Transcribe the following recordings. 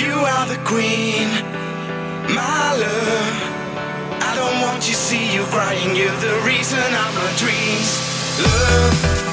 you are the queen my love. I don't want you see you crying. You're the reason of my dreams. Love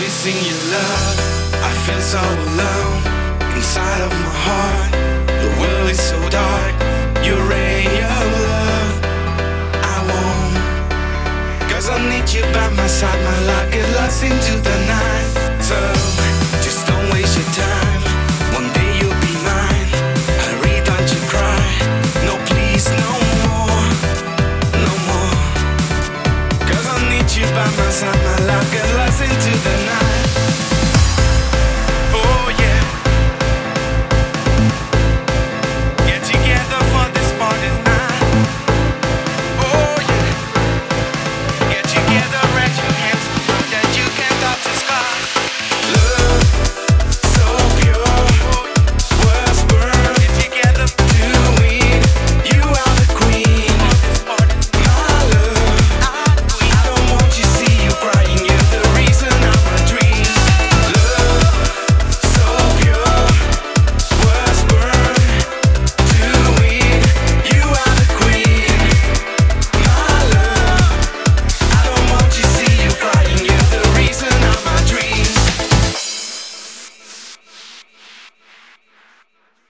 missing your love. I feel so alone inside of my heart. The world is so dark. Your ray of love, I won't. Cause I need you by my side. My life get lost into the night. So just don't waste your time. One day you'll be mine. Hurry, don't you cry. No, please, no more. No more. Cause I need you by my side, my life